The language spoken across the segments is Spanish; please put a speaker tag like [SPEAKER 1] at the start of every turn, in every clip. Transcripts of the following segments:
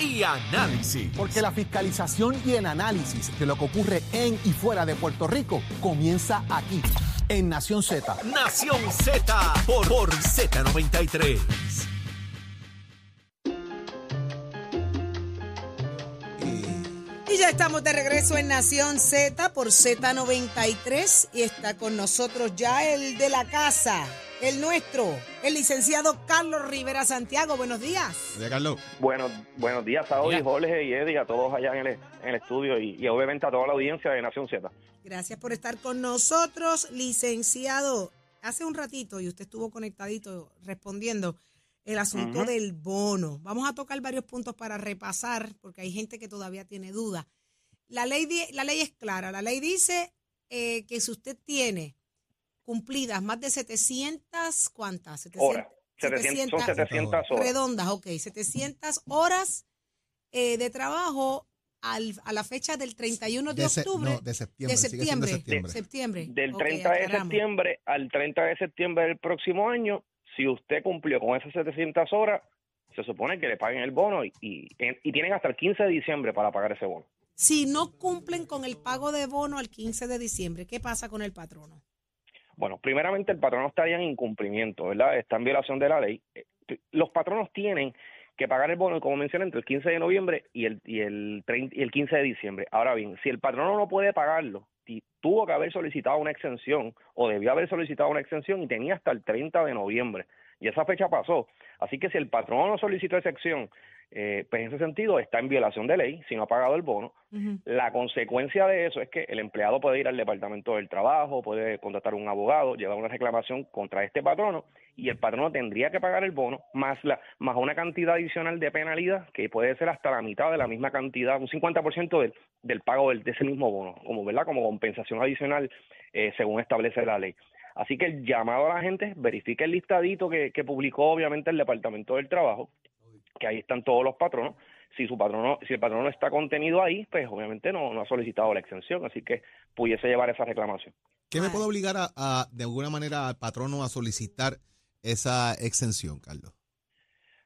[SPEAKER 1] y análisis.
[SPEAKER 2] Porque la fiscalización y el análisis de lo que ocurre en y fuera de Puerto Rico comienza aquí, en Nación Z.
[SPEAKER 1] Nación Z por, por Z93.
[SPEAKER 3] Y ya estamos de regreso en Nación Z por Z93 y está con nosotros ya el de la casa, el nuestro, el licenciado Carlos Rivera Santiago. Buenos días.
[SPEAKER 4] Oye, Carlos.
[SPEAKER 5] Buenos, buenos días a hoy, Jorge y Eddie, a todos allá en el, en el estudio y, y obviamente a toda la audiencia de Nación Z.
[SPEAKER 3] Gracias por estar con nosotros, licenciado. Hace un ratito, y usted estuvo conectadito respondiendo, el asunto del bono. Vamos a tocar varios puntos para repasar, porque hay gente que todavía tiene dudas. La ley, la ley es clara. La ley dice eh, que si usted tiene cumplidas más de 700, ¿cuántas? 700,
[SPEAKER 5] Horas. 700, son 700 horas.
[SPEAKER 3] redondas, ok, 700 horas eh, de trabajo al- a la fecha del 31 de,
[SPEAKER 4] se-
[SPEAKER 3] octubre.
[SPEAKER 4] no, de septiembre.
[SPEAKER 3] de septiembre.
[SPEAKER 5] Del
[SPEAKER 3] Ok,
[SPEAKER 5] 30 de septiembre al 30 de septiembre del próximo año, si usted cumplió con esas 700 horas, se supone que le paguen el bono y, y, y tienen hasta el 15 de diciembre para pagar ese bono.
[SPEAKER 3] Si no cumplen con el pago de bono al 15 de diciembre, ¿qué pasa con el patrono?
[SPEAKER 5] Bueno, primeramente el patrono estaría en incumplimiento, ¿verdad? Está en violación de la ley. Eh, Los patronos tienen que pagar el bono, como mencioné, entre el 15 de noviembre y el, y el, 30 y el 15 de diciembre. Ahora bien, si el patrono no puede pagarlo, tuvo que haber solicitado una exención o debió haber solicitado una exención y tenía hasta el 30 de noviembre. Y esa fecha pasó. Así que si el patrono no solicitó exención, eh, pues en ese sentido está en violación de ley si no ha pagado el bono. La consecuencia de eso es que el empleado puede ir al Departamento del Trabajo, puede contratar un abogado, llevar una reclamación contra este patrono y el patrono tendría que pagar el bono más la más una cantidad adicional de penalidad que puede ser hasta la mitad de la misma cantidad, un 50% del, del pago del- de ese mismo bono, como verdad como compensación adicional eh, según establece la ley. Así que el llamado a la gente, verifique el listadito que, que publicó obviamente el Departamento del Trabajo, que ahí están todos los patronos. Si su patrono, si el patrono no está contenido ahí, pues obviamente no, no ha solicitado la exención, así que pudiese llevar esa reclamación.
[SPEAKER 4] ¿Qué me puede obligar a, a, de alguna manera, al patrono a solicitar esa exención, Carlos?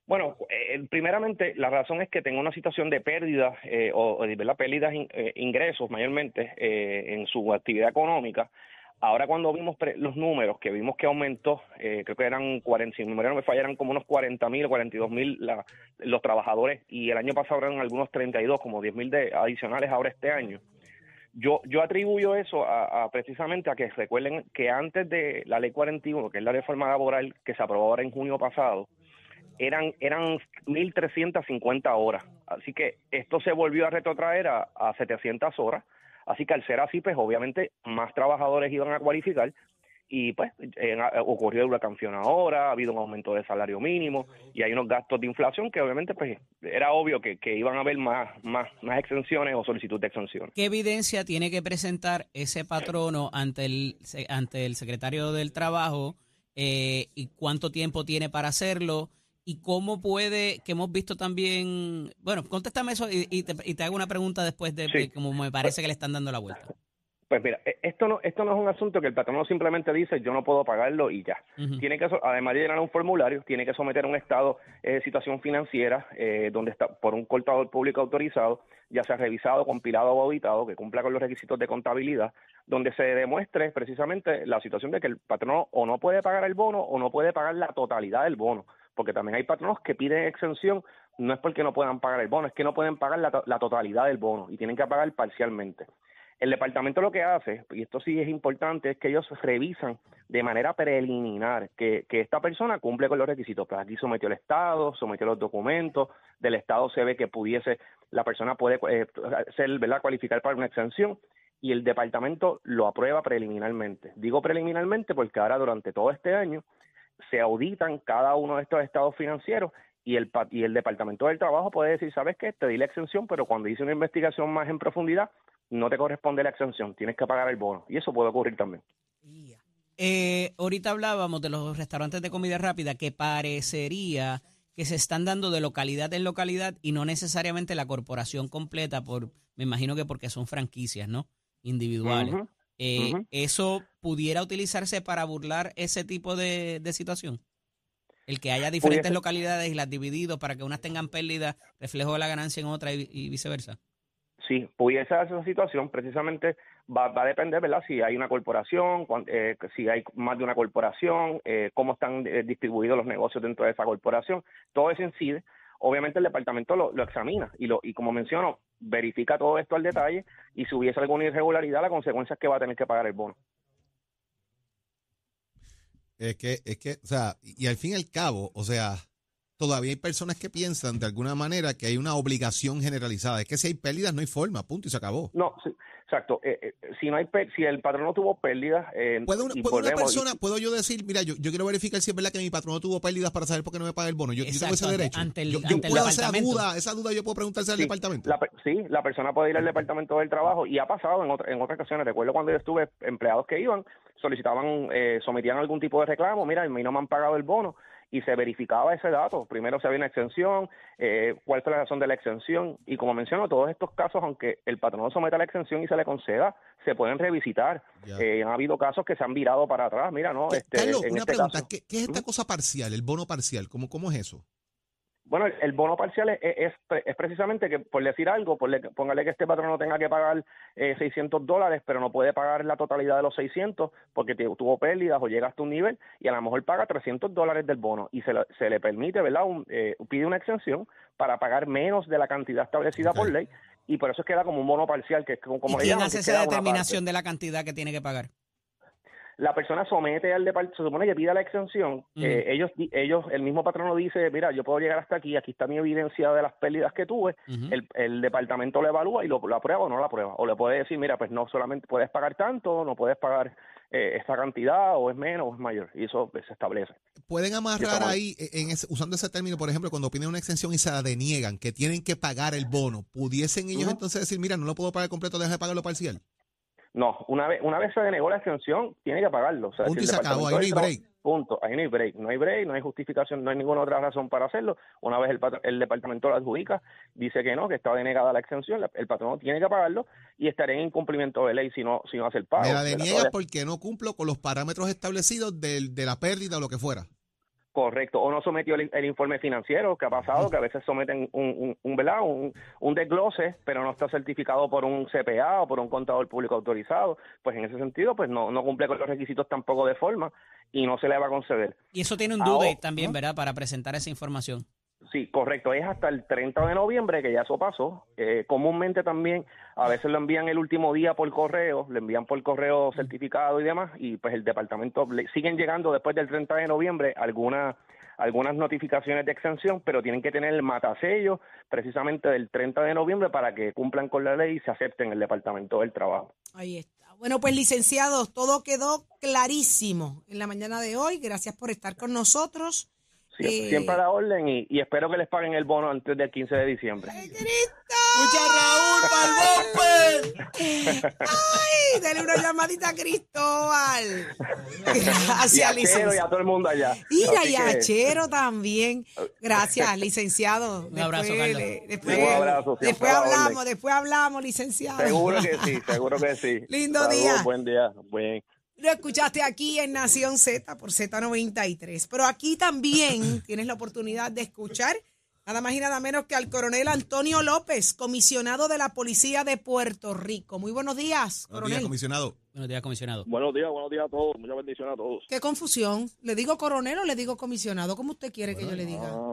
[SPEAKER 5] Bueno, eh, primeramente la razón es que tengo una situación de pérdida eh, o, o de ¿verdad? pérdidas in- eh, ingresos mayormente eh, en su actividad económica. Ahora cuando vimos pre- los números, que vimos que aumentó, eh, creo que eran 40, si mi memoria no me falla, eran como unos 40 mil o 42 mil los trabajadores y el año pasado eran algunos 32, como 10 mil adicionales ahora este año. Yo, yo atribuyo eso a, a precisamente a que recuerden que antes de la ley 41, que es la reforma laboral que se aprobó ahora en junio pasado, eran, eran 1.350 horas. Así que esto se volvió a retrotraer a, a 700 horas. Así que al ser así, pues obviamente más trabajadores iban a cualificar y pues ocurrió el huracán ahora, ha habido un aumento del salario mínimo y hay unos gastos de inflación que obviamente pues era obvio que, que iban a haber más, más, más exenciones o solicitud de exenciones.
[SPEAKER 6] ¿Qué evidencia tiene que presentar ese patrono ante el, ante el secretario del Trabajo eh, y cuánto tiempo tiene para hacerlo? ¿Y cómo puede, que hemos visto también, bueno, contéstame eso y, y te, y te hago una pregunta después de,
[SPEAKER 5] Sí.
[SPEAKER 6] de cómo me parece que le están dando la vuelta.
[SPEAKER 5] Pues mira, e- esto no, esto no es un asunto que el patrono simplemente dice yo no puedo pagarlo y ya. Tiene que, además de llenar un formulario, tiene que someter un estado eh, de situación financiera eh, donde está por un contador público autorizado, ya sea revisado, compilado o auditado, que cumpla con los requisitos de contabilidad, donde se demuestre precisamente la situación de que el patrono o no puede pagar el bono o no puede pagar la totalidad del bono, porque también hay patronos que piden exención, no es porque no puedan pagar el bono, es que no pueden pagar la, la totalidad del bono y tienen que pagar parcialmente. El departamento lo que hace, y esto sí es importante, es que ellos revisan de manera preliminar que, que esta persona cumple con los requisitos. Pues aquí sometió el Estado, sometió los documentos, del Estado se ve que pudiese, la persona puede eh, ser, ¿verdad?, cualificar para una exención y el departamento lo aprueba preliminarmente. Digo preliminarmente porque ahora durante todo este año se auditan cada uno de estos estados financieros y el, y el Departamento del Trabajo puede decir, ¿sabes qué? Te di la exención, pero cuando hice una investigación más en profundidad, no te corresponde la exención, tienes que pagar el bono. Y eso puede ocurrir también.
[SPEAKER 6] Eh, ahorita hablábamos de los restaurantes de comida rápida que parecería que se están dando de localidad en localidad y no necesariamente la corporación completa, por me imagino que porque son franquicias, ¿no? Individuales. Eh. ¿Eso pudiera utilizarse para burlar ese tipo de, de situación? El que haya diferentes localidades y las dividido para que unas tengan pérdida, reflejo de la ganancia en otra y, y viceversa.
[SPEAKER 5] Sí, pudiese darse esa situación, precisamente va, va a depender, ¿verdad? Si hay una corporación, eh, si hay más de una corporación, eh, cómo están eh, distribuidos los negocios dentro de esa corporación, todo eso incide. Obviamente el departamento lo, lo examina y, lo, y como menciono, verifica todo esto al detalle y si hubiese alguna irregularidad, la consecuencia es que va a tener que pagar el bono.
[SPEAKER 4] Es que, es que, o sea, y al fin y al cabo, o sea, todavía hay personas que piensan de alguna manera que hay una obligación generalizada. Es que si hay pérdidas no hay forma, punto, y se acabó.
[SPEAKER 5] No, sí, exacto. Eh, eh, si no hay pe- si el patrón no tuvo pérdidas, eh,
[SPEAKER 4] ¿Puede una,
[SPEAKER 5] y
[SPEAKER 4] puede una persona, puedo yo decir, mira, yo, yo quiero verificar si es verdad que mi patrón no tuvo pérdidas para saber por qué no me paga el bono? Yo, yo tengo ese
[SPEAKER 6] Exacto, ante-
[SPEAKER 4] derecho.
[SPEAKER 6] ante el-
[SPEAKER 4] yo yo
[SPEAKER 6] ante el
[SPEAKER 4] puedo esa
[SPEAKER 6] departamento.
[SPEAKER 4] duda, esa duda yo puedo preguntarse al
[SPEAKER 5] Sí,
[SPEAKER 4] departamento.
[SPEAKER 5] La, sí, la persona puede ir al departamento del trabajo y ha pasado en, otra- en otras ocasiones. Recuerdo cuando yo estuve, empleados que iban, solicitaban, eh, sometían algún tipo de reclamo, mira, a mí no me han pagado el bono y se verificaba ese dato. Primero si había una exención, eh, cuál fue la razón de la exención y como menciono, todos estos casos, aunque el patrón someta la exención y se le conceda, se pueden revisitar. Eh, han habido casos que se han virado para atrás, mira, no,
[SPEAKER 4] ¿Qué-
[SPEAKER 5] este,
[SPEAKER 4] Carlos,
[SPEAKER 5] en
[SPEAKER 4] una
[SPEAKER 5] este
[SPEAKER 4] pregunta,
[SPEAKER 5] caso.
[SPEAKER 4] ¿qué, qué es esta cosa parcial, el bono parcial? ¿Cómo, cómo es eso?
[SPEAKER 5] Bueno, el, bono parcial es, es, es precisamente que, por decir algo, por le- póngale que este patrón no tenga que pagar eh, 600 dólares, pero no puede pagar la totalidad de los 600 porque tuvo pérdidas o llega hasta un nivel y a lo mejor paga 300 dólares del bono y se, le- se le permite, ¿verdad? Un, eh, pide una exención para pagar menos de la cantidad establecida por ley y por eso queda como un bono parcial, que es como, como
[SPEAKER 6] ¿Y
[SPEAKER 5] le
[SPEAKER 6] quién hace esa determinación de la cantidad que tiene que pagar?
[SPEAKER 5] La persona somete al departamento, se supone que pida la exención, eh, ellos, di- ellos, el mismo patrono dice, mira, yo puedo llegar hasta aquí, aquí está mi evidencia de las pérdidas que tuve, el, el departamento lo evalúa y lo, lo aprueba o no lo aprueba, o le puede decir, mira, pues no solamente puedes pagar tanto, no puedes pagar eh, esta cantidad, o es menos o es mayor, y eso pues, se establece.
[SPEAKER 4] Pueden amarrar ahí, eh, en ese- usando ese término, por ejemplo, cuando piden una extensión y se la deniegan, que tienen que pagar el bono, ¿pudiesen ellos entonces decir, mira, no lo puedo pagar completo, deja de pagarlo parcial?
[SPEAKER 5] No, una vez, una vez se denegó la extensión, tiene que pagarlo. O sea,
[SPEAKER 4] Punto
[SPEAKER 5] si
[SPEAKER 4] y se acabó, ahí no hay
[SPEAKER 5] Trabajo- Punto, ahí no hay break, no hay break, no hay justificación, no hay ninguna otra razón para hacerlo. Una vez el, el departamento lo adjudica, dice que no, que está denegada la extensión, la- el patrón tiene que pagarlo y estaré en incumplimiento de ley si no, si no hace el pago.
[SPEAKER 4] Me la deniega porque no cumplo con los parámetros establecidos del- de la pérdida o lo que fuera.
[SPEAKER 5] Correcto, o no sometió el, el informe financiero, que ha pasado, que a veces someten un, un, un, ¿verdad? un, un desglose, pero no está certificado por un CPA o por un contador público autorizado, pues en ese sentido, pues no, no cumple con los requisitos tampoco de forma y no se le va a conceder.
[SPEAKER 6] Y eso tiene un due también, ¿verdad? Para presentar esa información.
[SPEAKER 5] Sí, correcto, es hasta el 30 de noviembre que ya eso pasó. Eh, comúnmente también a veces lo envían el último día por correo, lo envían por correo certificado y demás, y pues el departamento le siguen llegando después del 30 de noviembre algunas algunas notificaciones de exención, pero tienen que tener el matasello precisamente del 30 de noviembre para que cumplan con la ley y se acepten en el departamento del trabajo.
[SPEAKER 3] Ahí está. Bueno, pues licenciados, todo quedó clarísimo en la mañana de hoy. Gracias por estar con nosotros.
[SPEAKER 5] Sie-
[SPEAKER 3] Eh,
[SPEAKER 5] Siempre a la orden y, y espero que les paguen el bono antes del 15 de diciembre.
[SPEAKER 2] ¡Escucha Raúl para
[SPEAKER 3] ¡Ay! Dale una llamadita a Cristóbal.
[SPEAKER 5] y
[SPEAKER 3] Gracias,
[SPEAKER 5] a Chero y
[SPEAKER 3] licenciado.
[SPEAKER 5] a todo el mundo allá.
[SPEAKER 3] Mira, y a
[SPEAKER 5] que-
[SPEAKER 3] Chero también. Gracias, licenciado.
[SPEAKER 6] Un abrazo, Carlos.
[SPEAKER 3] le- después,
[SPEAKER 5] Un abrazo, siempre
[SPEAKER 3] después hablamos, después hablamos, licenciado.
[SPEAKER 5] Seguro que sí, seguro que sí.
[SPEAKER 3] Lindo
[SPEAKER 5] Saludos,
[SPEAKER 3] día.
[SPEAKER 5] Buen día. Buen.
[SPEAKER 3] Lo escuchaste aquí en Nación Z por Z93. Pero aquí también tienes la oportunidad de escuchar nada más y nada menos que al coronel Antonio López, comisionado de la Policía de Puerto Rico. Muy buenos días,
[SPEAKER 4] Buenos días,
[SPEAKER 3] coronel.
[SPEAKER 4] comisionado.
[SPEAKER 6] Buenos días, comisionado.
[SPEAKER 7] Buenos días, buenos días a todos. Muchas bendiciones a todos.
[SPEAKER 3] Qué confusión. ¿Le digo coronel o le digo comisionado? ¿Cómo usted quiere que yo le diga?
[SPEAKER 7] No,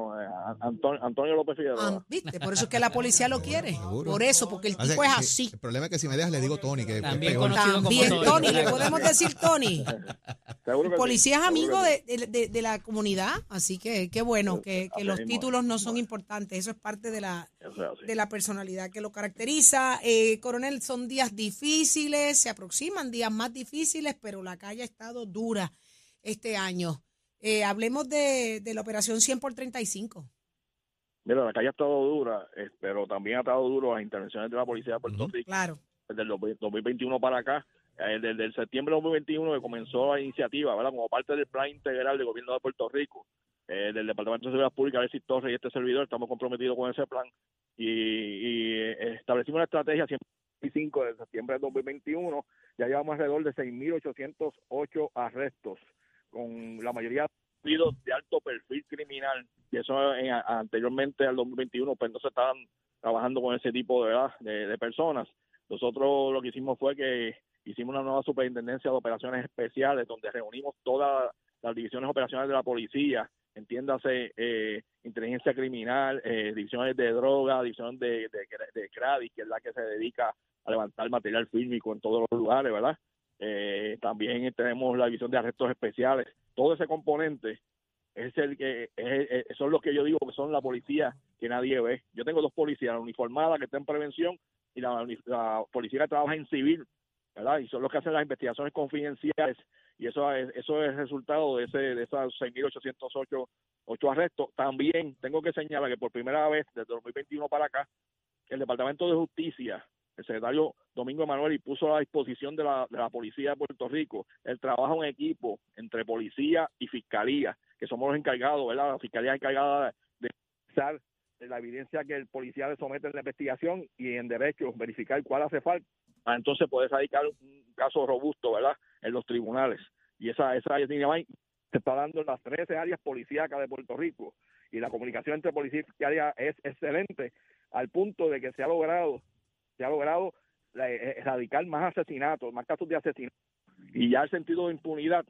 [SPEAKER 7] Antonio, Antonio López Figueroa.
[SPEAKER 3] ¿Viste? Por eso es que la policía lo quiere.
[SPEAKER 4] Seguro.
[SPEAKER 3] Por eso, porque el tipo es
[SPEAKER 4] si-
[SPEAKER 3] así.
[SPEAKER 4] El problema es que si me dejas le digo Tony, que es
[SPEAKER 6] También
[SPEAKER 4] peor.
[SPEAKER 6] conocido como
[SPEAKER 3] También,
[SPEAKER 6] Tony.
[SPEAKER 3] Tony, le podemos decir Tony.
[SPEAKER 7] Seguro que sí,
[SPEAKER 3] Policía es amigo de, de- la comunidad, así que qué bueno que, los títulos no son importantes. Eso es parte de la,
[SPEAKER 7] es
[SPEAKER 3] de la personalidad que lo caracteriza. Eh, coronel, son días difíciles, se aproximan días más difíciles, pero la calle ha estado dura este año. Eh, hablemos de, de la operación 100 por 35.
[SPEAKER 7] Mira, la calle ha estado dura, eh, pero también ha estado duro las intervenciones de la Policía de Puerto. Rico
[SPEAKER 3] Claro.
[SPEAKER 7] desde el 2021 para acá. eh, Desde el septiembre de 2021 que comenzó la iniciativa, ¿verdad? Como parte del plan integral del gobierno de Puerto Rico, eh, del Departamento de Seguridad Pública, Alexis Torres y este servidor, estamos comprometidos con ese plan y, y, eh, establecimos una estrategia 105 de septiembre de 2021. Ya llevamos alrededor de 6.808 arrestos, con la mayoría de alto perfil criminal, y eso en- a- anteriormente al 2021, pues no se estaban trabajando con ese tipo de, de, de personas. Nosotros lo que hicimos fue que hicimos una nueva superintendencia de operaciones especiales, donde reunimos todas las divisiones operacionales de la policía, entiéndase eh, inteligencia criminal, eh, divisiones de droga, división de, de, de CRADI, que es la que se dedica a levantar material fílmico en todos los lugares, ¿verdad? Eh, también tenemos la división de arrestos especiales. Todo ese componente es el que es, es- son los que yo digo que son la policía que nadie ve. Yo tengo dos policías, la uniformada que está en prevención y la, policía que trabaja en civil, ¿verdad? Y son los que hacen las investigaciones confidenciales y eso es, eso es resultado de ese de esas 6.808 ocho arrestos. También tengo que señalar que por primera vez desde 2021 para acá el Departamento de Justicia el secretario Domingo Emanuel y puso a disposición de la, de la policía de Puerto Rico el trabajo en equipo entre policía y fiscalía, que somos los encargados, ¿verdad? La fiscalía encargada de revisar la evidencia que el policía le somete en la investigación y en derecho verificar cuál hace falta, para entonces poder radicar un caso robusto, ¿verdad? En los tribunales. Y esa, esa se está dando en las 13 áreas policíacas de Puerto Rico. Y la comunicación entre policía y fiscalía es excelente al punto de que se ha logrado se ha logrado la- eh, erradicar más asesinatos, más casos de asesinatos y ya el sentido de impunidad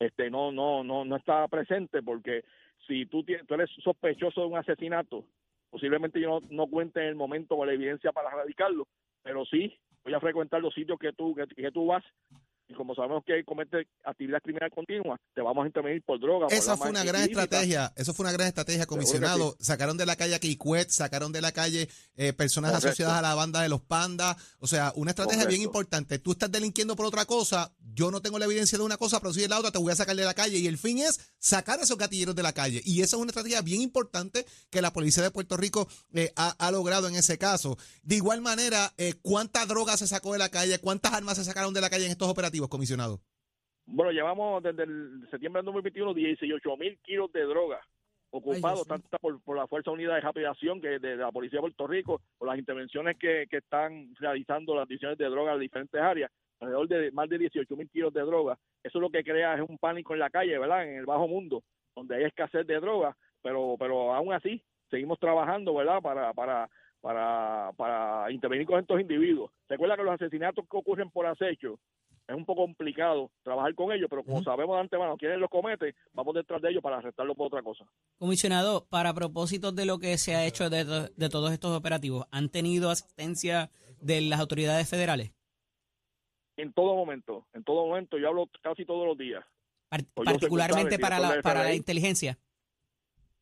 [SPEAKER 7] este no no no no está presente porque si tú, tienes, tú eres sospechoso de un asesinato, posiblemente yo no, no cuente en el momento con la evidencia para erradicarlo, pero sí voy a frecuentar los sitios que tú que, que tú vas y como sabemos que comete actividad criminal continua, te vamos a intervenir por droga.
[SPEAKER 4] Esa fue una gran estrategia, eso fue una gran estrategia, comisionado. Sacaron de la calle a Kikwet, sacaron de la calle eh, personas
[SPEAKER 7] Correcto.
[SPEAKER 4] asociadas a la banda de los pandas. O sea, una estrategia bien importante. Tú estás delinquiendo por otra cosa, yo no tengo la evidencia de una cosa, pero si de la otra te voy a sacar de la calle. Y el fin es sacar a esos gatilleros de la calle. Y esa es una estrategia bien importante que la policía de Puerto Rico eh, ha, ha logrado en ese caso. De igual manera, eh, ¿cuánta droga se sacó de la calle? ¿Cuántas armas se sacaron de la calle en estos operativos, comisionado?
[SPEAKER 7] Bueno, llevamos desde el septiembre del 2021 18 mil kilos de droga ocupados, tanto por, por la Fuerza Unida de Rápida Acción que de, la Policía de Puerto Rico, por las intervenciones que, que están realizando las divisiones de droga en diferentes áreas, alrededor de más de 18 mil kilos de droga. Eso lo que crea es un pánico en la calle, ¿verdad? En el bajo mundo, donde hay escasez de droga, pero, pero aún así seguimos trabajando, ¿verdad? Para, para, para, para intervenir con estos individuos. Recuerda que los asesinatos que ocurren por acecho es un poco complicado trabajar con ellos, pero como sabemos de antemano quiénes los cometen, vamos detrás de ellos para arrestarlos por otra cosa.
[SPEAKER 6] Comisionado, para propósitos de lo que se ha hecho de, de todos estos operativos, ¿han tenido asistencia de las autoridades federales?
[SPEAKER 7] En todo momento, en todo momento, yo hablo casi todos los días, Pues
[SPEAKER 6] particularmente para la, para la inteligencia.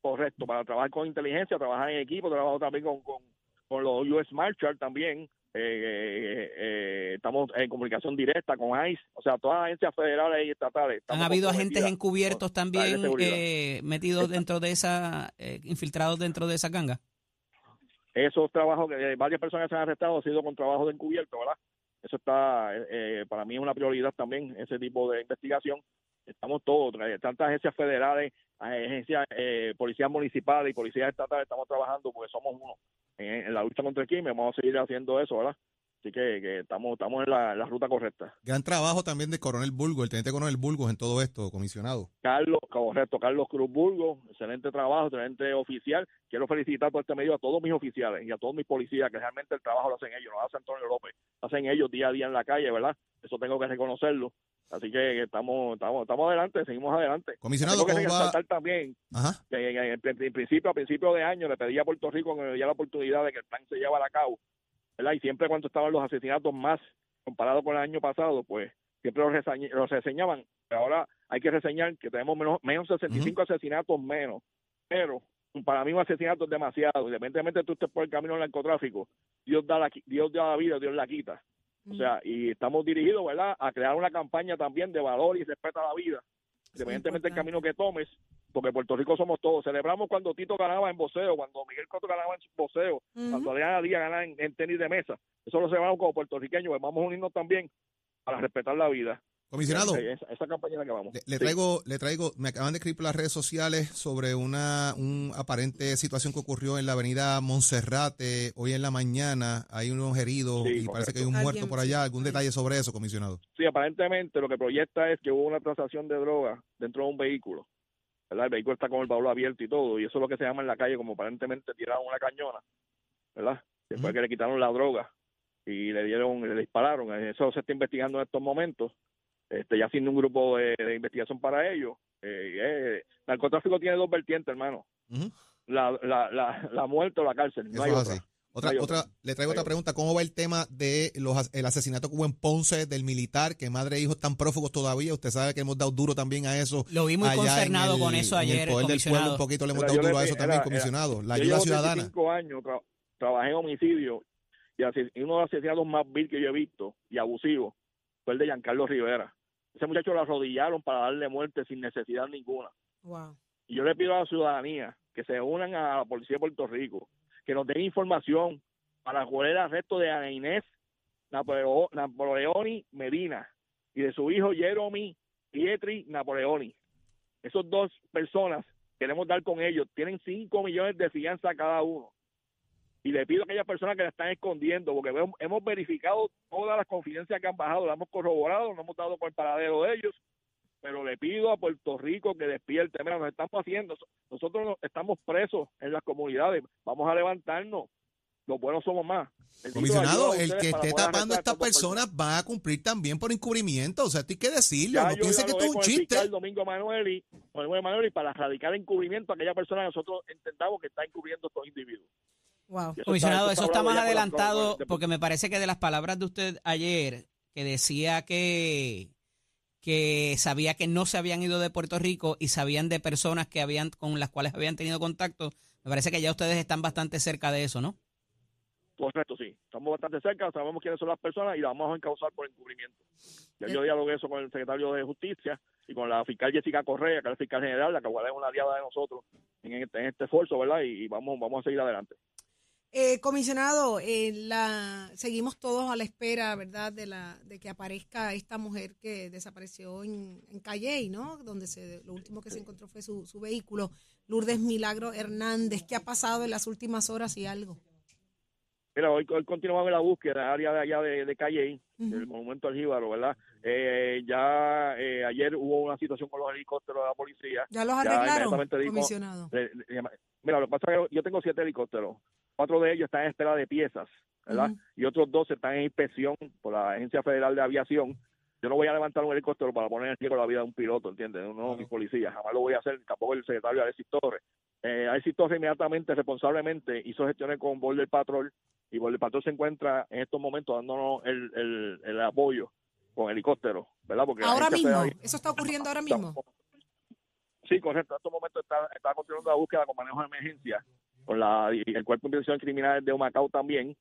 [SPEAKER 7] correcto, para trabajar con inteligencia, trabajar en equipo, trabajo también con, con, con los US Marshall también, eh, eh, eh, estamos en comunicación directa con ICE, o sea, todas las agencias federales y estatales.
[SPEAKER 6] ¿Han habido agentes encubiertos también metidos dentro de esa, infiltrados dentro de esa ganga?
[SPEAKER 7] esos trabajos que varias personas se han arrestado han sido con trabajo de encubierto, ¿verdad? Eso está, eh, eh, para mí es una prioridad también, ese tipo de investigación. Estamos todos, tantas agencias federales, agencias, eh, policías municipales y policías estatales, estamos trabajando porque somos uno en la lucha contra el crimen, vamos a seguir haciendo eso, ¿verdad? Así que, que estamos, estamos en la, ruta correcta.
[SPEAKER 4] Gran trabajo también de Coronel Burgos, el teniente Coronel Burgos en todo esto, comisionado.
[SPEAKER 7] Carlos, correcto, Carlos Cruz Burgos, excelente trabajo, excelente oficial. Quiero felicitar por este medio a todos mis oficiales y a todos mis policías, que realmente el trabajo lo hacen ellos, no lo hace Antonio López, lo hacen ellos día a día en la calle, ¿verdad? Eso tengo que reconocerlo. Así que, estamos, estamos, estamos adelante, seguimos adelante.
[SPEAKER 4] Comisionado,
[SPEAKER 7] tengo que
[SPEAKER 4] ¿cómo va?
[SPEAKER 7] también
[SPEAKER 4] Ajá.
[SPEAKER 7] que en, en- en principio, a principio de año, le pedí a Puerto Rico que me diera la oportunidad de que el plan se llevara a cabo, ¿verdad? Y siempre cuando estaban los asesinatos más comparado con el año pasado, pues siempre los, reseñ- los reseñaban. Ahora hay que reseñar que tenemos menos, menos 65 asesinatos menos. Pero para mí un asesinato es demasiado. Independientemente tú estés por el camino del narcotráfico, Dios da la, Dios da la vida, Dios la quita. O sea, y estamos dirigidos, ¿verdad?, a crear una campaña también de valor y respeto a la vida, independientemente del camino que tomes, porque Puerto Rico somos todos. Celebramos cuando Tito ganaba en boxeo, cuando Miguel Cotto ganaba en boxeo, cuando Adriana Díaz ganaba en, en tenis de mesa. Eso lo celebramos como puertorriqueños, pues vamos a unirnos también para respetar la vida.
[SPEAKER 4] Comisionado,
[SPEAKER 7] Esa, esa campaña en la que vamos.
[SPEAKER 4] le, le
[SPEAKER 7] Sí.
[SPEAKER 4] traigo, le traigo, me acaban de escribir por las redes sociales sobre una un aparente situación que ocurrió en la avenida Monserrate hoy en la mañana. Hay unos heridos
[SPEAKER 7] Sí,
[SPEAKER 4] y parece que hay un muerto por allá. ¿Algún detalle sobre eso, comisionado?
[SPEAKER 7] Sí, aparentemente lo que proyecta es que hubo una transacción de droga dentro de un vehículo. ¿Verdad? El vehículo está con el baúl abierto y todo, y eso es lo que se llama en la calle como aparentemente tiraron una cañona, ¿verdad? Después que le quitaron la droga y le dieron, le dispararon. Eso se está investigando en estos momentos, este, ya haciendo un grupo de, de investigación para ello. Eh, eh, narcotráfico tiene dos vertientes, hermano. La, la, la, la muerte o la cárcel. No
[SPEAKER 4] Eso
[SPEAKER 7] hay otra.
[SPEAKER 4] así. Otra, otra, le traigo
[SPEAKER 7] No
[SPEAKER 4] otra pregunta. ¿Cómo va el tema de los, as- el asesinato que hubo en Ponce del militar, que madre e hijo están prófugos todavía? Usted sabe que hemos dado duro también a eso.
[SPEAKER 6] Lo vi muy
[SPEAKER 4] en el-
[SPEAKER 6] con eso
[SPEAKER 4] en
[SPEAKER 6] ayer,
[SPEAKER 4] el poder del pueblo un poquito le hemos dado
[SPEAKER 7] yo
[SPEAKER 4] duro a eso
[SPEAKER 7] era-
[SPEAKER 4] también,
[SPEAKER 7] era-
[SPEAKER 4] comisionado. La
[SPEAKER 7] Yo
[SPEAKER 4] ayuda
[SPEAKER 7] llevo
[SPEAKER 4] ciudadana.
[SPEAKER 7] 35 años, tra- trabajé en homicidio y ases- y uno de los asesinatos más vil que yo he visto y abusivo fue el de Giancarlo Rivera. Ese muchacho lo arrodillaron para darle muerte sin necesidad ninguna.
[SPEAKER 3] Wow.
[SPEAKER 7] Y yo le pido a la ciudadanía que se unan a la Policía de Puerto Rico, que nos den información para jugar el arresto de Ana Inés Napoleo- Napoleoni Medina y de su hijo Jeremy Pietri Napoleoni. Esos dos personas queremos dar con ellos. Tienen 5 millones de fianza cada uno. Y le pido a aquellas personas que la están escondiendo, porque hemos verificado todas las confidencias que han bajado, las hemos corroborado, no hemos dado con el paradero de ellos, pero le pido a Puerto Rico que despierte. Mira, nos estamos haciendo, nosotros no- estamos presos en las comunidades, vamos a levantarnos, los buenos somos más. Necesito
[SPEAKER 4] Comisionado, el que esté tapando a estas
[SPEAKER 7] personas.
[SPEAKER 4] va a cumplir también por encubrimiento. O sea, esto hay que decirlo.
[SPEAKER 7] Ya
[SPEAKER 4] no
[SPEAKER 7] yo
[SPEAKER 4] piense que esto es un
[SPEAKER 7] el
[SPEAKER 4] chiste.
[SPEAKER 7] fiscal Domingo Manueli, Manuel Manueli para erradicar encubrimiento a aquella persona que nosotros entendamos que está encubriendo a estos individuos.
[SPEAKER 3] Wow.
[SPEAKER 7] Y
[SPEAKER 6] Comisionado, eso está más adelantado porque me parece que de las palabras de usted ayer, que decía que, que sabía que no se habían ido de Puerto Rico y sabían de personas que habían con las cuales habían tenido contacto, me parece que ya ustedes están bastante cerca de eso, ¿no?
[SPEAKER 7] Correcto, sí. Estamos bastante cerca, sabemos quiénes son las personas y las vamos a encauzar por encubrimiento. Ya yo dialogué eso con el secretario de Justicia y con la fiscal Jessica Correa, que es la fiscal general, la que es una aliada de nosotros en este, en este esfuerzo, ¿verdad? Y, y vamos, vamos a seguir adelante.
[SPEAKER 3] Eh, comisionado, eh, la, seguimos todos a la espera, ¿verdad?, de, la, de que aparezca esta mujer que desapareció en, en Calley, ¿no? Donde se, lo último que se encontró fue su, su vehículo. Lourdes Milagro Hernández, ¿qué ha pasado en las últimas horas y algo?
[SPEAKER 7] Mira, hoy, hoy continuamos la búsqueda, área de allá de, de Calle, del monumento al Jíbaro, ¿verdad? Eh, ya eh, ayer hubo una situación con los helicópteros de la policía.
[SPEAKER 3] ¿Ya los
[SPEAKER 7] Ya
[SPEAKER 3] arreglaron,
[SPEAKER 7] dijo-
[SPEAKER 3] comisionado?
[SPEAKER 7] Le- le llama- Mira, lo que pasa es que yo tengo siete helicópteros. Cuatro de ellos están en espera de piezas, ¿verdad? Y otros dos están en inspección por la Agencia Federal de Aviación. Yo no voy a levantar un helicóptero para poner en riesgo la vida de un piloto, ¿entiendes? Uno de mis policías. Jamás lo voy a hacer, tampoco el secretario Alexis Torres. Eh, Alexis Torres inmediatamente, responsablemente, hizo gestiones con Border Patrol y Border Patrol se encuentra en estos momentos dándonos el, el, el apoyo con helicópteros, ¿verdad? Porque
[SPEAKER 3] Ahora mismo,
[SPEAKER 7] Federal-
[SPEAKER 3] eso está ocurriendo ahora mismo.
[SPEAKER 7] Sí, correcto. En estos momentos está, está continuando la búsqueda con manejo de emergencia con la, y el Cuerpo de Investigación Criminal de Humacao también.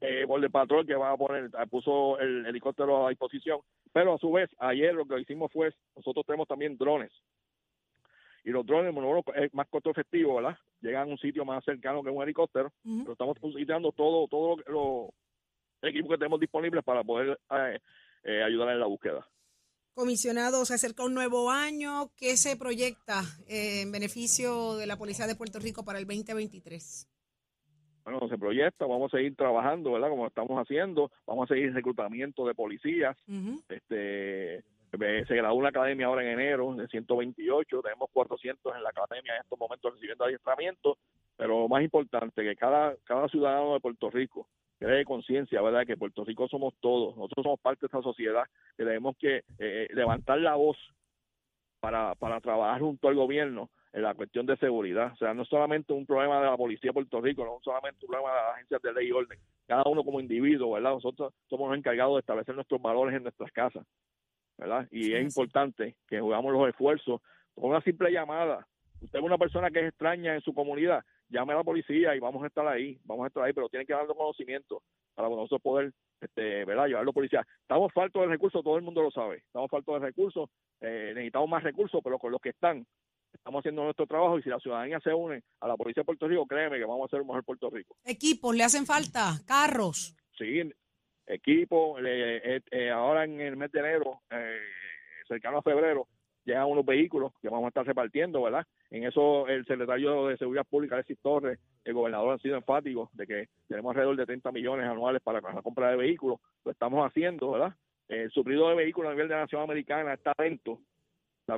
[SPEAKER 7] Eh, Border Patrol que va a poner, eh, puso el helicóptero a disposición. Pero a su vez, ayer lo que hicimos fue, nosotros tenemos también drones. Y los drones, bueno, es más costo efectivo, ¿verdad? Llegan a un sitio más cercano que un helicóptero.
[SPEAKER 3] Ujú.
[SPEAKER 7] Pero estamos utilizando todo, todo lo, lo- el equipo que tenemos disponible para poder eh, eh, ayudar en la búsqueda.
[SPEAKER 3] Comisionado, se acerca un nuevo año. ¿Qué se proyecta eh, en beneficio de la Policía de Puerto Rico para el 2023?
[SPEAKER 7] bueno, se proyecta, vamos a seguir trabajando, ¿verdad? Como estamos haciendo, vamos a seguir reclutamiento de policías, este se graduó una academia ahora en enero de 128, tenemos 400 en la academia en estos momentos recibiendo adiestramiento, pero lo más importante, que cada, cada ciudadano de Puerto Rico cree conciencia, ¿verdad? Que Puerto Rico somos todos, nosotros somos parte de esta sociedad, que tenemos que eh, levantar la voz para, para trabajar junto al gobierno en la cuestión de seguridad. O sea, no es solamente un problema de la policía de Puerto Rico, no es solamente un problema de las agencias de ley y orden. Cada uno como individuo, ¿verdad? Nosotros somos los encargados de establecer nuestros valores en nuestras casas, ¿verdad? Y
[SPEAKER 3] Sí,
[SPEAKER 7] es
[SPEAKER 3] sí.
[SPEAKER 7] importante que jugamos los esfuerzos con una simple llamada. Usted es una persona que es extraña en su comunidad, llame a la policía y vamos a estar ahí, vamos a estar ahí, pero tiene que darnos conocimiento para nosotros poder, este, ¿verdad? Llevarlo a policía. Estamos faltos de recursos, todo el mundo lo sabe. Estamos faltos de recursos, eh, necesitamos más recursos, pero con los que están, estamos haciendo nuestro trabajo y si la ciudadanía se une a la policía de Puerto Rico, créeme que vamos a hacer un mejor Puerto Rico.
[SPEAKER 3] Equipos, ¿le hacen falta? ¿Carros?
[SPEAKER 7] Sí, equipo, eh, eh, eh, ahora en el mes de enero, eh, cercano a febrero, llegan unos vehículos que vamos a estar repartiendo, ¿verdad? En eso el secretario de Seguridad Pública, Alexis Torres, el gobernador han sido enfáticos de que tenemos alrededor de 30 millones anuales para la compra de vehículos. Lo estamos haciendo, ¿verdad? El suplido de vehículos a nivel de la nación americana está lento.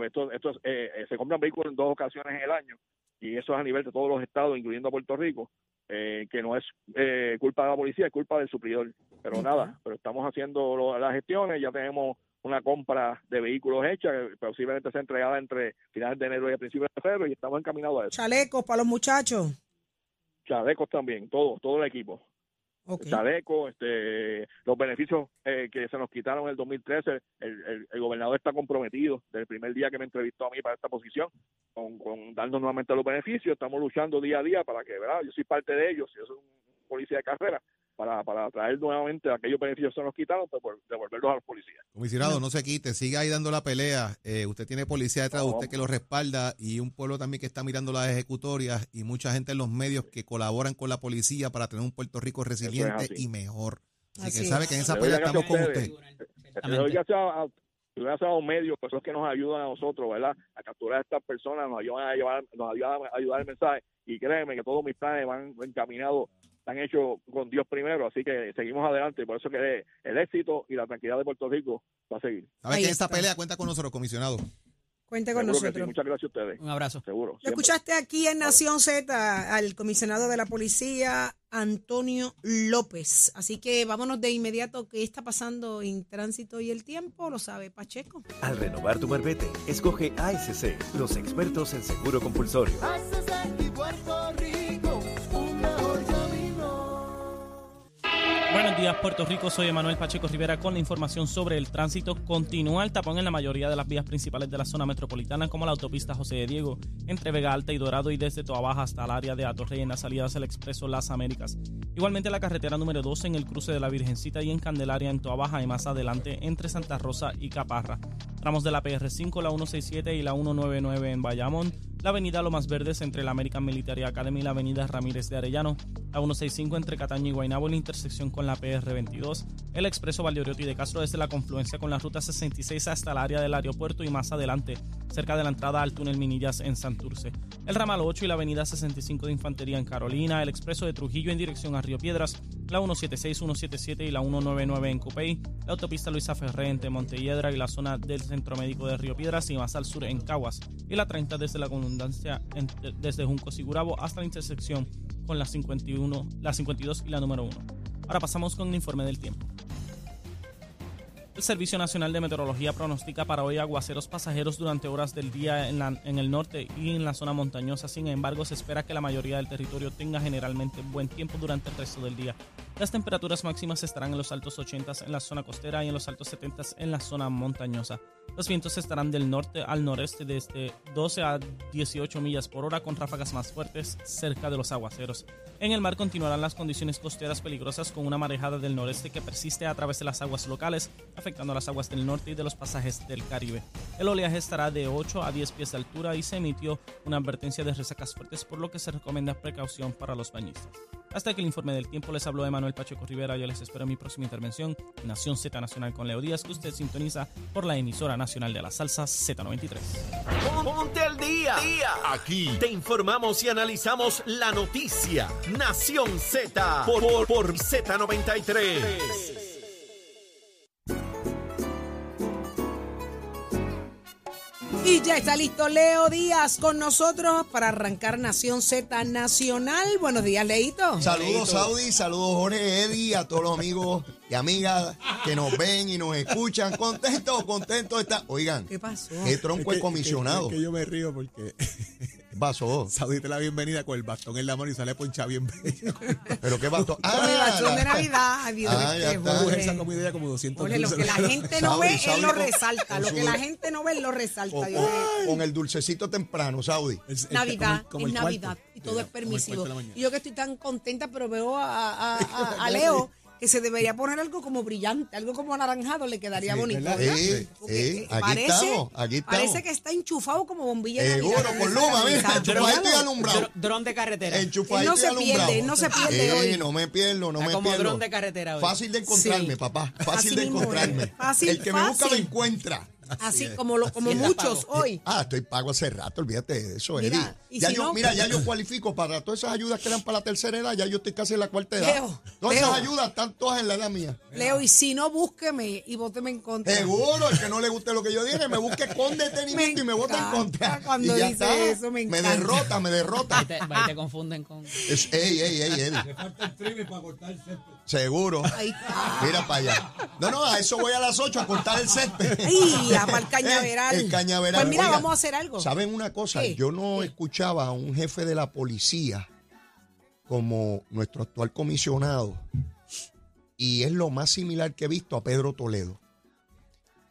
[SPEAKER 7] Esto, esto es, eh, eh, se compran vehículos en dos ocasiones en el año y eso es a nivel de todos los estados, incluyendo a Puerto Rico, eh, que no es eh, culpa de la policía, es culpa del suplidor. Pero nada, pero estamos haciendo lo- las gestiones, ya tenemos una compra de vehículos hecha, que posiblemente sea entregada entre finales de enero y principios de febrero y estamos encaminados a eso.
[SPEAKER 3] Chalecos para los muchachos.
[SPEAKER 7] Chalecos también, todo, todo el equipo.
[SPEAKER 3] Ok.
[SPEAKER 7] Chaleco, este, los beneficios eh, que se nos quitaron en el 2013, el, el, el gobernador está comprometido desde el primer día que me entrevistó a mí para esta posición, con, con darnos nuevamente los beneficios, estamos luchando día a día para que, ¿verdad? Yo soy parte de ellos, yo soy un policía de carrera, para, para traer nuevamente aquellos beneficios que se nos quitaron, pues por- devolverlos a los policías.
[SPEAKER 4] Comisionado, no se quite, siga ahí dando la pelea. Eh, usted tiene policía detrás de
[SPEAKER 7] No,
[SPEAKER 4] usted que lo respalda y un pueblo también que está mirando las ejecutorias y mucha gente en los medios que colaboran con la policía para tener un Puerto Rico resiliente y mejor. Así,
[SPEAKER 3] Así
[SPEAKER 4] que
[SPEAKER 3] es.
[SPEAKER 4] sabe que en esa pelea estamos con usted.
[SPEAKER 7] Le doy gracias a, gracias a los medios, que son los que nos ayudan a nosotros, ¿verdad? A capturar a estas personas, nos ayudan a llevar, nos ayudan a ayudar el mensaje. Y créeme que todos mis planes van encaminados, están hechos con Dios primero, así que seguimos adelante. Por eso que el éxito y la tranquilidad de Puerto Rico va a seguir.
[SPEAKER 4] Sabe
[SPEAKER 3] Ahí
[SPEAKER 4] que
[SPEAKER 3] está.
[SPEAKER 4] pelea cuenta con nosotros, comisionado.
[SPEAKER 3] Cuente con
[SPEAKER 7] Seguro que sí.
[SPEAKER 3] nosotros.
[SPEAKER 7] Muchas gracias a ustedes.
[SPEAKER 6] Un abrazo.
[SPEAKER 7] Seguro.
[SPEAKER 3] Lo
[SPEAKER 7] siempre.
[SPEAKER 3] escuchaste aquí en Nación Z al comisionado de la policía, Antonio López. Así que vámonos de inmediato. ¿Qué está pasando en tránsito y el tiempo? Lo sabe Pacheco.
[SPEAKER 1] Al renovar tu marbete, escoge ASC, los expertos en seguro compulsorio.
[SPEAKER 8] Buenos días, Puerto Rico. Soy Emanuel Pacheco Rivera con la información sobre el tránsito. Continúa el tapón en la mayoría de las vías principales de la zona metropolitana, como la autopista José de Diego, entre Vega Alta y Dorado y desde Toa Baja hasta el área de Atorrey en las salidas del Expreso Las Américas. Igualmente la carretera número 12 en el cruce de la Virgencita y en Candelaria en Toa Baja y más adelante entre Santa Rosa y Caparra. Tramos de la PR5, la 167 y la 199 en Bayamón, la avenida Lomas Verdes entre la American Military Academy y la avenida Ramírez de Arellano, la 165 entre Cataño y Guaynabo en la intersección con la PR22, el expreso Valdeoriotti de Castro desde la confluencia con la ruta 66 hasta el área del aeropuerto y más adelante, cerca de la entrada al túnel Minillas en Santurce, el ramal 8 y la avenida 65 de Infantería en Carolina, el expreso de Trujillo en dirección a Río Piedras, la 176, 177 y la 199 en Cupey, la autopista Luisa Ferré entre Montelledra y la zona del Centro Médico de Río Piedras y más al sur en Caguas, y la 30 desde la Abundancia en- desde Juncos y hasta la intersección con la 51, la 52 y la número 1. Ahora pasamos con el informe del tiempo. El Servicio Nacional de Meteorología pronostica para hoy aguaceros pasajeros durante horas del día en, en el norte y en la zona montañosa. Sin embargo, se espera que la mayoría del territorio tenga generalmente buen tiempo durante el resto del día. Las temperaturas máximas estarán en los altos 80 en la zona costera y en los altos 70 en la zona montañosa. Los vientos estarán del norte al noreste desde 12 a 18 millas por hora con ráfagas más fuertes cerca de los aguaceros. En el mar continuarán las condiciones costeras peligrosas con una marejada del noreste que persiste a través de las aguas locales, afectando a las aguas del norte y de los pasajes del Caribe. El oleaje estará de 8 a 10 pies de altura y se emitió una advertencia de resacas fuertes, por lo que se recomienda precaución para los bañistas. Hasta que el informe del tiempo les habló Emanuel Pacheco Rivera. Yo les espero en mi próxima intervención en Nación Z Nacional con Leo Díaz, que usted sintoniza por la emisora nacional de la salsa Z93.
[SPEAKER 1] Ponte al día. Aquí te informamos y analizamos la noticia. Nación Z por, por, por Z93.
[SPEAKER 3] Y ya está listo Leo Díaz con nosotros para arrancar Nación Z Nacional. Buenos días, Leito.
[SPEAKER 9] Saludos Saudi, saludos Jorge, Eddie, a todos los amigos y amigas que nos ven y nos escuchan. Contentos, contentos está. Oigan,
[SPEAKER 3] ¿Qué pasó?
[SPEAKER 9] qué tronco el comisionado.
[SPEAKER 4] Es que yo me río porque
[SPEAKER 9] ¿Qué pasó?
[SPEAKER 4] Saudi te la bienvenida con el bastón en la mano y sale poncha bien bella.
[SPEAKER 9] ¿Pero qué pasó?
[SPEAKER 3] Con el bastón de Navidad. Ay, Dios
[SPEAKER 9] Ah, ya
[SPEAKER 3] mío,
[SPEAKER 9] está.
[SPEAKER 3] Jorge.
[SPEAKER 4] esa comida ya como 200
[SPEAKER 3] Jorge, lo que
[SPEAKER 4] dulces.
[SPEAKER 3] la gente no
[SPEAKER 9] Saudi,
[SPEAKER 3] ve,
[SPEAKER 9] Saudi
[SPEAKER 3] él lo
[SPEAKER 9] con-
[SPEAKER 3] resalta.
[SPEAKER 9] con
[SPEAKER 3] Lo
[SPEAKER 9] su
[SPEAKER 3] que la gente no ve, él lo resalta.
[SPEAKER 9] Con,
[SPEAKER 3] Yo
[SPEAKER 9] con- con el dulcecito temprano, Saudi.
[SPEAKER 4] El- el-
[SPEAKER 3] Navidad,
[SPEAKER 4] como
[SPEAKER 3] es
[SPEAKER 4] el- como el
[SPEAKER 3] Navidad
[SPEAKER 4] cuarto.
[SPEAKER 3] y todo
[SPEAKER 4] Sí,
[SPEAKER 3] es permisivo. Y yo que estoy tan contenta, pero veo a, a- a- a Leo que se debería poner algo como brillante, algo como anaranjado, le quedaría
[SPEAKER 4] Sí,
[SPEAKER 3] bonito.
[SPEAKER 4] ¿verdad?
[SPEAKER 3] ¿verdad?
[SPEAKER 9] Sí,
[SPEAKER 3] Porque,
[SPEAKER 9] sí,
[SPEAKER 3] eh,
[SPEAKER 9] aquí estamos, aquí estamos.
[SPEAKER 3] Parece que está enchufado como bombilla de
[SPEAKER 9] Seguro, con luma, mira, enchufadito y alumbrado.
[SPEAKER 6] Dro- Dron de carretera.
[SPEAKER 9] Enchufadito
[SPEAKER 3] no se
[SPEAKER 9] alumbrado.
[SPEAKER 3] pierde, él no se pierde
[SPEAKER 9] Eh,
[SPEAKER 3] hoy.
[SPEAKER 9] No me pierdo, no
[SPEAKER 6] Está
[SPEAKER 9] me
[SPEAKER 6] como
[SPEAKER 9] pierdo.
[SPEAKER 6] dron de carretera hoy.
[SPEAKER 9] Fácil de encontrarme,
[SPEAKER 3] Sí.
[SPEAKER 9] papá.
[SPEAKER 3] Así
[SPEAKER 9] Fácil de
[SPEAKER 3] mismo es.
[SPEAKER 9] encontrarme.
[SPEAKER 3] Fácil,
[SPEAKER 9] el que me busca me
[SPEAKER 3] fácil.
[SPEAKER 9] encuentra.
[SPEAKER 3] Así como, lo, como muchos hoy.
[SPEAKER 9] Ah, estoy pago hace rato, olvídate de eso,
[SPEAKER 3] Mira,
[SPEAKER 9] Eddie.
[SPEAKER 3] y
[SPEAKER 9] Ya
[SPEAKER 3] si
[SPEAKER 9] yo,
[SPEAKER 3] no-
[SPEAKER 9] mira, ya yo cualifico para todas esas ayudas que dan para la tercera edad, ya yo estoy casi en la cuarta edad.
[SPEAKER 3] Leo,
[SPEAKER 9] todas
[SPEAKER 3] Leo.
[SPEAKER 9] esas ayudas están todas en la edad mía.
[SPEAKER 3] Leo, y si no, búsqueme y vóteme en contra.
[SPEAKER 9] Seguro, el que no le guste lo que yo dije, me busque con detenimiento y me vota en contra.
[SPEAKER 3] cuando
[SPEAKER 9] y ya
[SPEAKER 3] dice
[SPEAKER 9] está.
[SPEAKER 3] eso, me encanta.
[SPEAKER 9] derrota, me derrota.
[SPEAKER 6] Ahí te, ahí te confunden con...
[SPEAKER 9] Es- ey, ey, ey, Eddie. Seguro.
[SPEAKER 3] Ahí está.
[SPEAKER 9] Mira para allá. No, no, a eso voy a las 8 a cortar el césped.
[SPEAKER 3] Ay, a para el cañaveral.
[SPEAKER 9] El cañaveral.
[SPEAKER 3] Pues mira,
[SPEAKER 9] Oiga,
[SPEAKER 3] vamos a hacer algo.
[SPEAKER 9] ¿Saben una cosa?
[SPEAKER 3] ¿Qué?
[SPEAKER 9] Yo no
[SPEAKER 3] ¿Qué?
[SPEAKER 9] escuchaba a un jefe de la policía como nuestro actual comisionado. Y es lo más similar que he visto a Pedro Toledo.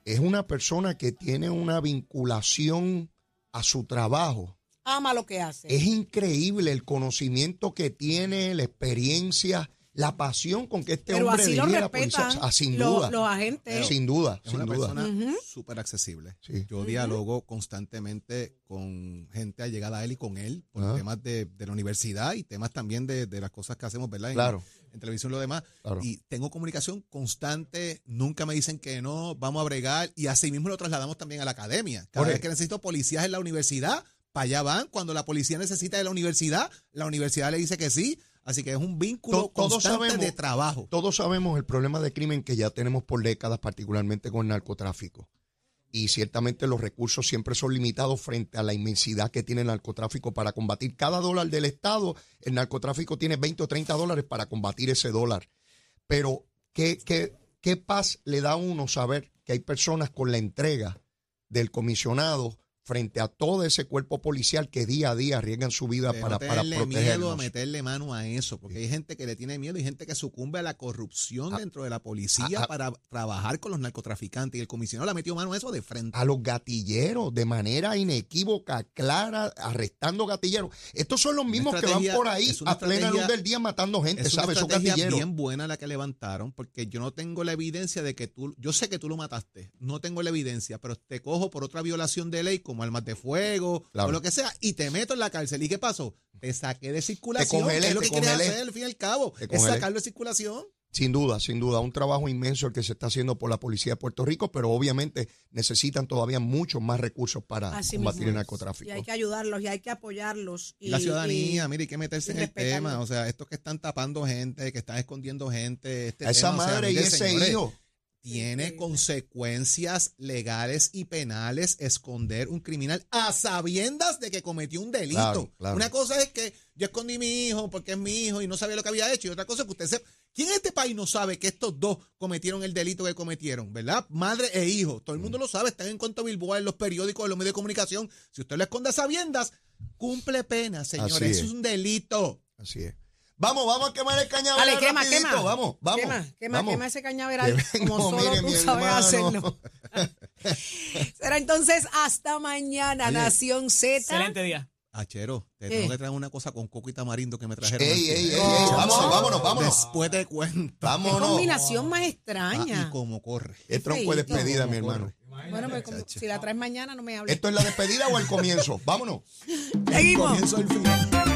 [SPEAKER 9] Es una persona que tiene una vinculación a su trabajo.
[SPEAKER 3] Ama lo que hace.
[SPEAKER 9] Es increíble el conocimiento que tiene, la experiencia, la pasión con que este
[SPEAKER 3] Pero
[SPEAKER 9] hombre
[SPEAKER 3] así lo
[SPEAKER 9] dirige la policía.
[SPEAKER 3] respetan
[SPEAKER 9] Ah, sin
[SPEAKER 3] los,
[SPEAKER 9] duda.
[SPEAKER 3] los agentes.
[SPEAKER 9] sin duda,
[SPEAKER 4] Es
[SPEAKER 9] sin
[SPEAKER 4] una
[SPEAKER 9] duda.
[SPEAKER 4] persona súper accesible.
[SPEAKER 9] Sí.
[SPEAKER 4] Yo dialogo constantemente con gente allegada a él y con él por
[SPEAKER 9] Ajá.
[SPEAKER 4] temas de, de la universidad y temas también de, de las cosas que hacemos, ¿verdad? En,
[SPEAKER 9] Claro.
[SPEAKER 4] en televisión y lo demás.
[SPEAKER 9] Claro.
[SPEAKER 4] Y tengo comunicación constante, nunca me dicen que no, vamos a bregar y así mismo lo trasladamos también a la academia. Cada
[SPEAKER 9] Por
[SPEAKER 4] vez que necesito policías en la universidad, para allá van. Cuando la policía necesita de la universidad, la universidad le dice que sí. Así que es un vínculo
[SPEAKER 9] To- todos
[SPEAKER 4] constante
[SPEAKER 9] sabemos-
[SPEAKER 4] de trabajo.
[SPEAKER 9] Todos sabemos el problema de crimen que ya tenemos por décadas, particularmente con el narcotráfico. Y ciertamente los recursos siempre son limitados frente a la inmensidad que tiene el narcotráfico para combatir. Cada dólar del Estado, el narcotráfico tiene 20 o 30 dólares para combatir ese dólar. Pero, ¿qué, qué, qué paz le da a uno saber que hay personas con la entrega del comisionado frente a todo ese cuerpo policial que día a día arriesgan su vida para, para
[SPEAKER 4] tenerle miedo a
[SPEAKER 9] protegernos?
[SPEAKER 4] meterle mano a eso, porque hay gente que le tiene miedo y gente que sucumbe a la corrupción
[SPEAKER 9] A-
[SPEAKER 4] dentro de la policía
[SPEAKER 9] a- a-
[SPEAKER 4] para trabajar con los narcotraficantes. Y el comisionado le ha metido mano a eso de frente.
[SPEAKER 9] a los gatilleros de manera inequívoca, clara, arrestando gatilleros. Estos son los mismos que van por ahí
[SPEAKER 4] una
[SPEAKER 9] a plena luz del día matando gente,
[SPEAKER 4] es una
[SPEAKER 9] ¿sabes? Esos
[SPEAKER 4] estrategia
[SPEAKER 9] gatilleros.
[SPEAKER 4] bien buena la que levantaron, porque yo no tengo la evidencia de que tú, yo sé que tú lo mataste, no tengo la evidencia, pero te cojo por otra violación de ley como armas de fuego
[SPEAKER 9] Claro.
[SPEAKER 4] o lo que sea y te meto en la cárcel. ¿Y qué pasó? Te saqué de circulación.
[SPEAKER 9] congelé,
[SPEAKER 4] que es lo
[SPEAKER 9] te
[SPEAKER 4] que
[SPEAKER 9] congelé.
[SPEAKER 4] hacer al fin y al cabo,
[SPEAKER 9] Te
[SPEAKER 4] es sacarlo de circulación.
[SPEAKER 9] Sin duda, sin duda, un trabajo inmenso el que se está haciendo por la policía de Puerto Rico, pero obviamente necesitan todavía muchos más recursos para
[SPEAKER 3] Así
[SPEAKER 9] combatir el narcotráfico.
[SPEAKER 3] Y hay que ayudarlos y hay que apoyarlos.
[SPEAKER 4] Y la ciudadanía,
[SPEAKER 3] y-
[SPEAKER 4] mire, hay que meterse en el tema. O sea, estos que están tapando gente, que están escondiendo gente. Este
[SPEAKER 9] a esa
[SPEAKER 4] tema, o sea,
[SPEAKER 9] madre y
[SPEAKER 4] mire,
[SPEAKER 9] ese
[SPEAKER 4] señores,
[SPEAKER 9] hijo.
[SPEAKER 4] Tiene
[SPEAKER 3] Increíble.
[SPEAKER 4] consecuencias legales y penales esconder un criminal a sabiendas de que cometió un delito.
[SPEAKER 9] Claro, claro.
[SPEAKER 4] Una cosa es que yo escondí a mi hijo porque es mi hijo y no sabía lo que había hecho. Y otra cosa es que usted sepa. ¿Quién en este país no sabe que estos dos cometieron el delito que cometieron? ¿Verdad? Madre e hijo. Todo el mundo lo sabe. Están en cuanto Bilboa, en los periódicos, en los medios de comunicación. Si usted lo esconde a sabiendas, cumple pena, señores.
[SPEAKER 9] Así
[SPEAKER 4] Eso
[SPEAKER 9] es.
[SPEAKER 4] es un delito.
[SPEAKER 9] Así es. Vamos, vamos a quemar el cañaveral
[SPEAKER 3] Dale, quema,
[SPEAKER 9] rapidito.
[SPEAKER 3] quema.
[SPEAKER 9] Vamos, vamos.
[SPEAKER 3] Quema, quema,
[SPEAKER 9] vamos.
[SPEAKER 3] quema ese cañaveral
[SPEAKER 9] Que
[SPEAKER 3] como
[SPEAKER 9] vengo,
[SPEAKER 3] solo
[SPEAKER 9] mire,
[SPEAKER 3] tú sabes
[SPEAKER 9] hermano.
[SPEAKER 3] hacerlo. Será entonces hasta mañana,
[SPEAKER 9] Oye.
[SPEAKER 3] Nación Z.
[SPEAKER 6] Excelente día.
[SPEAKER 4] Achero, te
[SPEAKER 3] ¿Qué?
[SPEAKER 4] tengo que traer una cosa con coco y tamarindo que me trajeron.
[SPEAKER 9] Ey, ey, ey, ey,
[SPEAKER 3] Oh.
[SPEAKER 9] vámonos, vámonos, vámonos.
[SPEAKER 4] Después te cuento.
[SPEAKER 3] Qué
[SPEAKER 9] Vámonos.
[SPEAKER 3] combinación más
[SPEAKER 4] Ah,
[SPEAKER 3] extraña.
[SPEAKER 4] y cómo corre.
[SPEAKER 9] Es tronco de despedida, mi hermano.
[SPEAKER 3] bueno, pues como- si la traes mañana no me hables.
[SPEAKER 9] ¿Esto es la despedida o el comienzo? Vámonos.
[SPEAKER 3] Seguimos.
[SPEAKER 4] Comienzo el final.